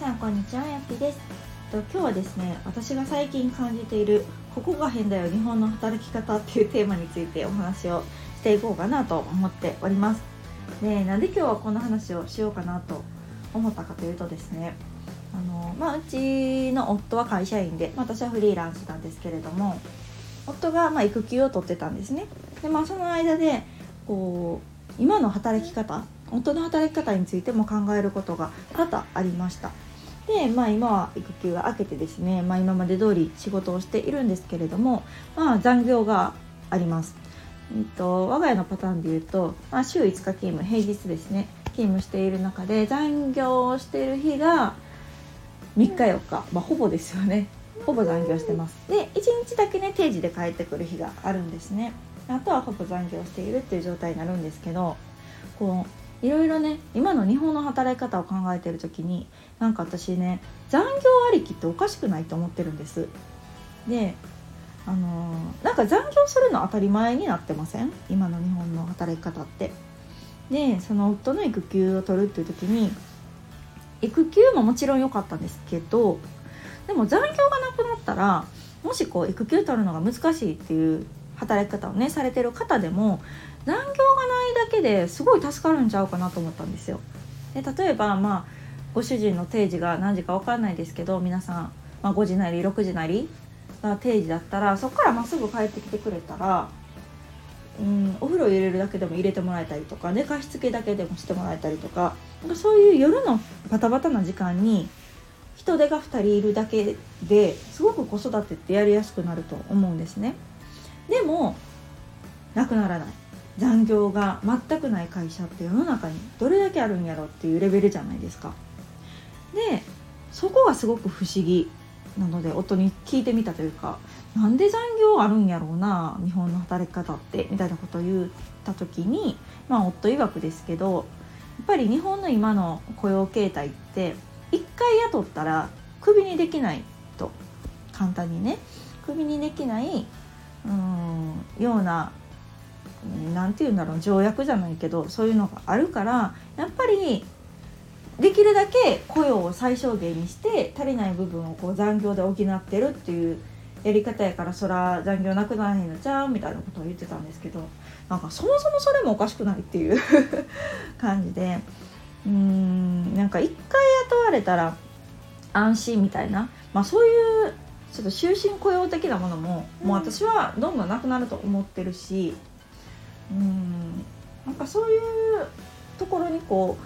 さんこんにちはやっぴです。と今日はですね私が最近感じているここが変だよ日本の働き方っていうテーマについてお話をしていこうかなと思っております。でなんで今日はこの話をしようかなと思ったかというとですねあのまあ、うちの夫は会社員で、まあ、私はフリーランスなんですけれども夫がま育休を取ってたんですね。でまあその間でこう今の働き方夫の働き方についても考えることが多々ありました。で、まあ、今は育休が明けてですね、まあ、今まで通り仕事をしているんですけれども、まあ、残業があります、えっと、我が家のパターンでいうと、まあ、週5日勤務平日ですね勤務している中で残業をしている日が3日4日、まあ、ほぼですよね。ほぼ残業してます。で1日だけね定時で帰ってくる日があるんですね。あとはほぼ残業しているっていう状態になるんですけどこういろいろね今の日本の働き方を考えてる時になんか私ね残業ありきっておかしくないと思ってるんです。であのー、なんか残業するの当たり前になってません？今の日本の働き方って。でその夫の育休を取るっていう時に育休ももちろん良かったんですけどでも残業がなくなったらもしこう育休取るのが難しいっていう働き方をねされてる方でも残業がないだけですごい助かるんちゃうかなと思ったんですよ。で例えばまあご主人の定時が何時か分かんないですけど皆さん、まあ、5時なり6時なりが定時だったらそこからまっすぐ帰ってきてくれたら、うん、お風呂入れるだけでも入れてもらえたりとか寝かしつけだけでもしてもらえたりとかなんかそういう夜のバタバタな時間に人手が2人いるだけですごく子育てってやりやすくなると思うんですね。でもなくならない残業が全くない会社って世の中にどれだけあるんやろっていうレベルじゃないですか。でそこがすごく不思議なので夫に聞いてみたというかなんで残業あるんやろうな日本の働き方ってみたいなことを言った時にまあ夫曰くですけどやっぱり日本の今の雇用形態って一回雇ったらクビにできないと簡単にねクビにできないうんような何て言うんだろう条約じゃないけどそういうのがあるからやっぱりできるだけ雇用を最小限にして足りない部分をこう残業で補ってるっていうやり方やからそら残業なくならへんのちゃうみたいなことを言ってたんですけどなんかそもそもそれもおかしくないっていう感じでうーん。なんか一回雇われたら安心みたいな、まあ、そういうちょっと終身雇用的なものももう私はどんどんなくなると思ってるしうんなんかそういうところにこ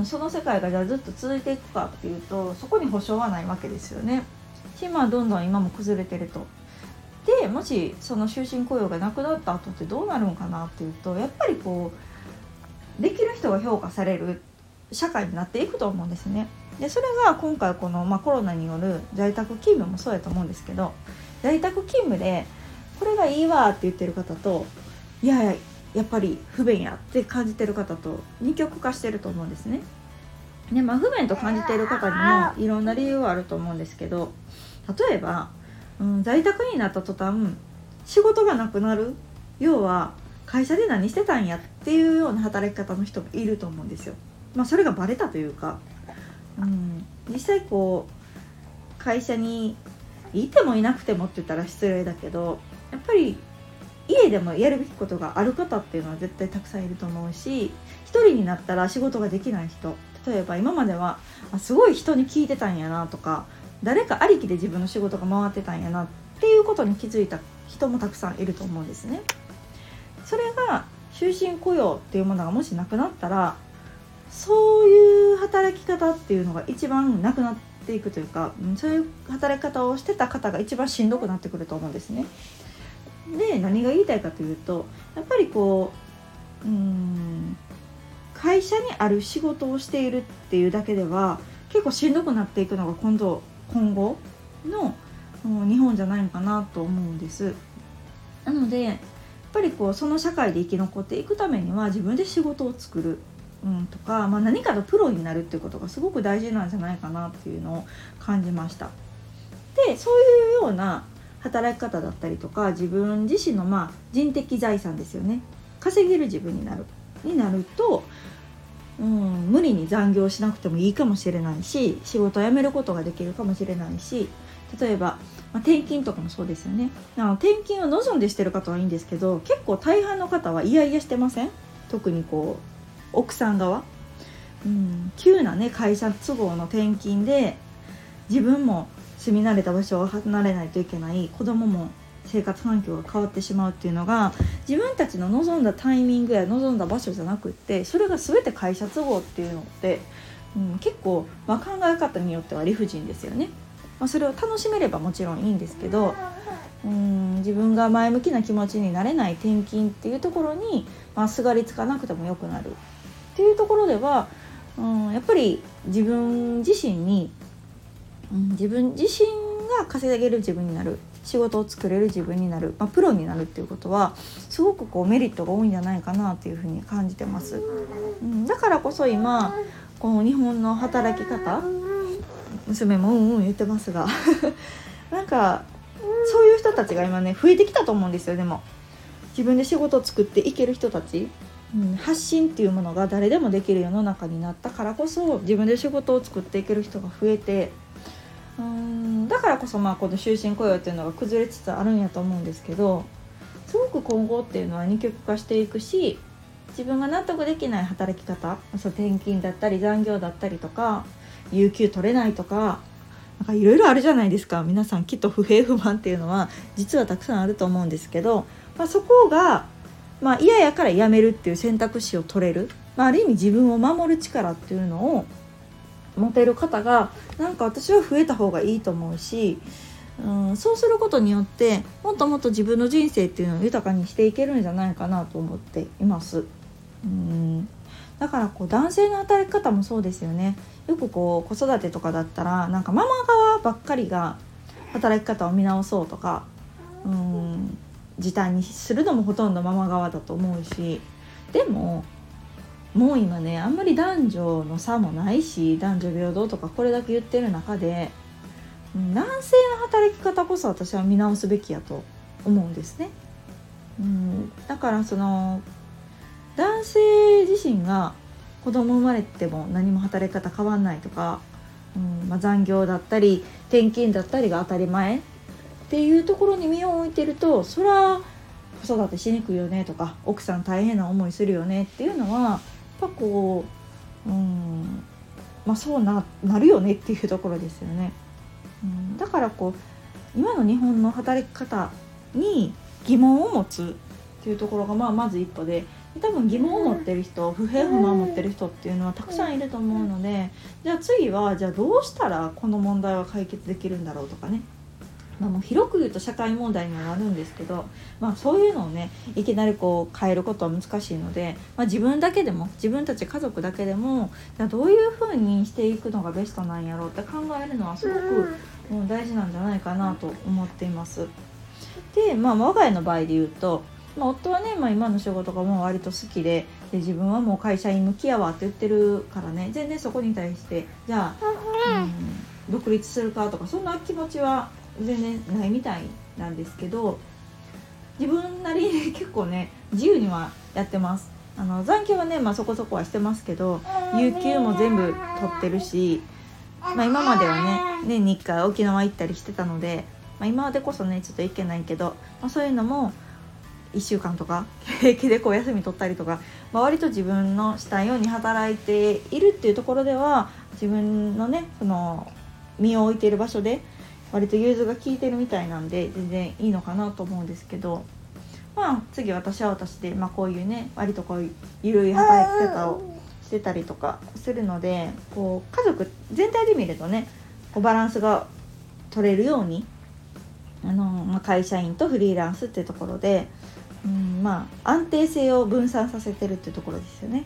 うその世界がじゃあずっと続いていくかっていうとそこに保証はないわけですよね。しまあどんどん今も崩れてると。でもしその終身雇用がなくなった後ってどうなるんかなっていうとやっぱりこうできる人が評価される社会になっていくと思うんですね。でそれが今回この、まあ、コロナによる在宅勤務もそうやと思うんですけど在宅勤務でこれがいいわって言ってる方といやいややっぱり不便やって感じてる方と二極化してると思うんですね。でまあ、不便と感じている方にもいろんな理由はあると思うんですけど例えば、うん、在宅になった途端仕事がなくなる要は会社で何してたんやっていうような働き方の人もいると思うんですよ。まあ、それがバレたというかうん、実際こう会社にいてもいなくてもって言ったら失礼だけどやっぱり家でもやるべきことがある方っていうのは絶対たくさんいると思うし一人になったら仕事ができない人例えば今まではあすごい人に聞いてたんやなとか誰かありきで自分の仕事が回ってたんやなっていうことに気づいた人もたくさんいると思うんですね。それが終身雇用っていうものがもしなくなったらそういう働き方っていうのが一番なくなっていくというかそういう働き方をしてた方が一番しんどくなってくると思うんですね。で何が言いたいかというとやっぱりこううん会社にある仕事をしているっていうだけでは結構しんどくなっていくのが今度今後の日本じゃないのかなと思うんです。なのでやっぱりこうその社会で生き残っていくためには自分で仕事を作るうん、とか、まあ、何かのプロになるっていうことがすごく大事なんじゃないかなっていうのを感じました。でそういうような働き方だったりとか自分自身のまあ人的財産ですよね。稼げる自分になる。になるとうん、無理に残業しなくてもいいかもしれないし仕事を辞めることができるかもしれないし例えば、まあ、転勤とかもそうですよね。あの転勤を望んでしてる方はいいんですけど結構大半の方は嫌々してません？特にこう奥さん側、うん、急なね会社都合の転勤で自分も住み慣れた場所を離れないといけない子供も生活環境が変わってしまうっていうのが自分たちの望んだタイミングや望んだ場所じゃなくってそれが全て会社都合っていうのって、うん、結構、まあ、考え方によっては理不尽ですよね。まあ、それを楽しめればもちろんいいんですけどうん自分が前向きな気持ちになれない転勤っていうところに、まあ、すがりつかなくてもよくなるっていうところでは、うん、やっぱり自分自身に、うん、自分自身が稼げる自分になる。仕事を作れる自分になる、まあ、プロになるっていうことはすごくこうメリットが多いんじゃないかなというふうに感じてます。うん、だからこそ今この日本の働き方娘もうんうん言ってますが なんかそういう人たちが今ね増えてきたと思うんですよでも。自分で仕事を作っていける人たち、うん、発信っていうものが誰でもできる世の中になったからこそ自分で仕事を作っていける人が増えてうんだからこそまあこの終身雇用っていうのが崩れつつあるんやと思うんですけどすごく今後っていうのは二極化していくし自分が納得できない働き方そう転勤だったり残業だったりとか有給取れないとかなんかいろいろあるじゃないですか。皆さんきっと不平不満っていうのは実はたくさんあると思うんですけど、まあ、そこが、まあ、嫌やからやめるっていう選択肢を取れる、まあ、ある意味自分を守る力っていうのを持てる方がなんか私は増えた方がいいと思うし、うん、そうすることによってもっともっと自分の人生っていうのを豊かにしていけるんじゃないかなと思っています。うんだからこう男性の働き方もそうですよねよくこう子育てとかだったらなんかママ側ばっかりが働き方を見直そうとかうん時短にするのもほとんどママ側だと思うしでももう今ねあんまり男女の差もないし男女平等とかこれだけ言ってる中で男性の働き方こそ私は見直すべきやと思うんですね。うん、だからその男性自身が子供生まれても何も働き方変わんないとか、うんまあ、残業だったり転勤だったりが当たり前っていうところに身を置いてるとそれは子育てしにくいよねとか奥さん大変な思いするよねっていうのはぱこう、うんまあ、そうななるよねっていうところですよね。うん、だからこう今の日本の働き方に疑問を持つっていうところがまあまず一歩で多分疑問を持ってる人不平不満を持ってる人っていうのはたくさんいると思うのでじゃあ次はじゃあどうしたらこの問題は解決できるんだろうとかねまあ、もう広く言うと社会問題にはなるんですけど、まあ、そういうのをねいきなりこう変えることは難しいので、まあ、自分だけでも自分たち家族だけでもじゃあどういうふうにしていくのがベストなんやろうって考えるのはすごく、うん、大事なんじゃないかなと思っています。で、まあ、我が家の場合で言うとまあ、夫はね、まあ、今の仕事がもう割と好きでで自分はもう会社員向きやわって言ってるからね全然そこに対してじゃあ、うん、独立するかとかそんな気持ちは全然ないみたいなんですけど自分なりに 結構ね自由にはやってます。あの残業はね、まあ、そこそこはしてますけど有給も全部取ってるし、まあ、今まではね年に1回沖縄行ったりしてたので、まあ、今までこそねちょっと行けないけど、まあ、そういうのも1週間とか 平気でこう休み取ったりとか、まあ、割と自分のしたいように働いているっていうところでは自分のねその身を置いている場所で割と融通が効いてるみたいなんで全然いいのかなと思うんですけどまあ次私は私で、まあ、こういうね割とこういう緩い働き方をしてたりとかするのでこう家族全体で見るとねこうバランスが取れるようにあの、まあ、会社員とフリーランスっていうところで、うんまあ、安定性を分散させてるっていうところですよね。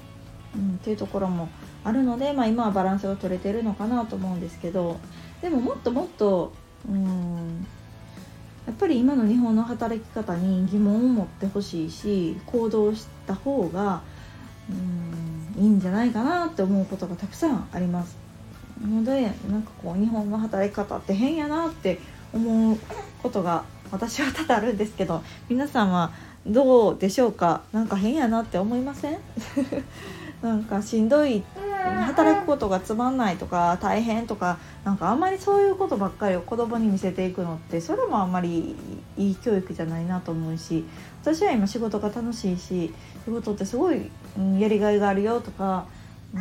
うん、っていうところもあるので、まあ、今はバランスが取れてるのかなと思うんですけどでももっともっとうん。やっぱり今の日本の働き方に疑問を持ってほしいし行動した方がうんいいんじゃないかなって思うことがたくさんあります。のでなんかこう日本の働き方って変やなって思うことが私は多々あるんですけど皆さんはどうでしょうか？何か変やなって思いません？なんかしんどい働くことがつまんないとか大変とかなんかあんまりそういうことばっかりを子供に見せていくのってそれもあんまりいい教育じゃないなと思うし私は今仕事が楽しいし仕事ってすごい、うん、やりがいがあるよとか、う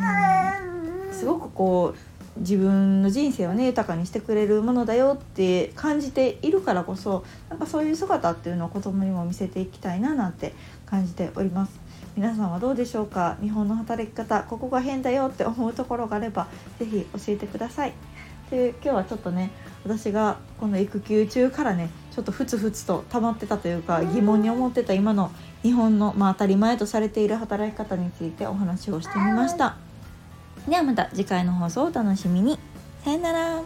ん、すごくこう自分の人生をね豊かにしてくれるものだよって感じているからこそなんかそういう姿っていうのを子供にも見せていきたいななんて感じております。皆さんはどうでしょうか？日本の働き方ここが変だよって思うところがあれば是非教えてください。で今日はちょっとね私がこの育休中からねちょっとふつふつと溜まってたというか疑問に思ってた今の日本の、まあ、当たり前とされている働き方についてお話をしてみました。ではまた次回の放送をお楽しみに。さよなら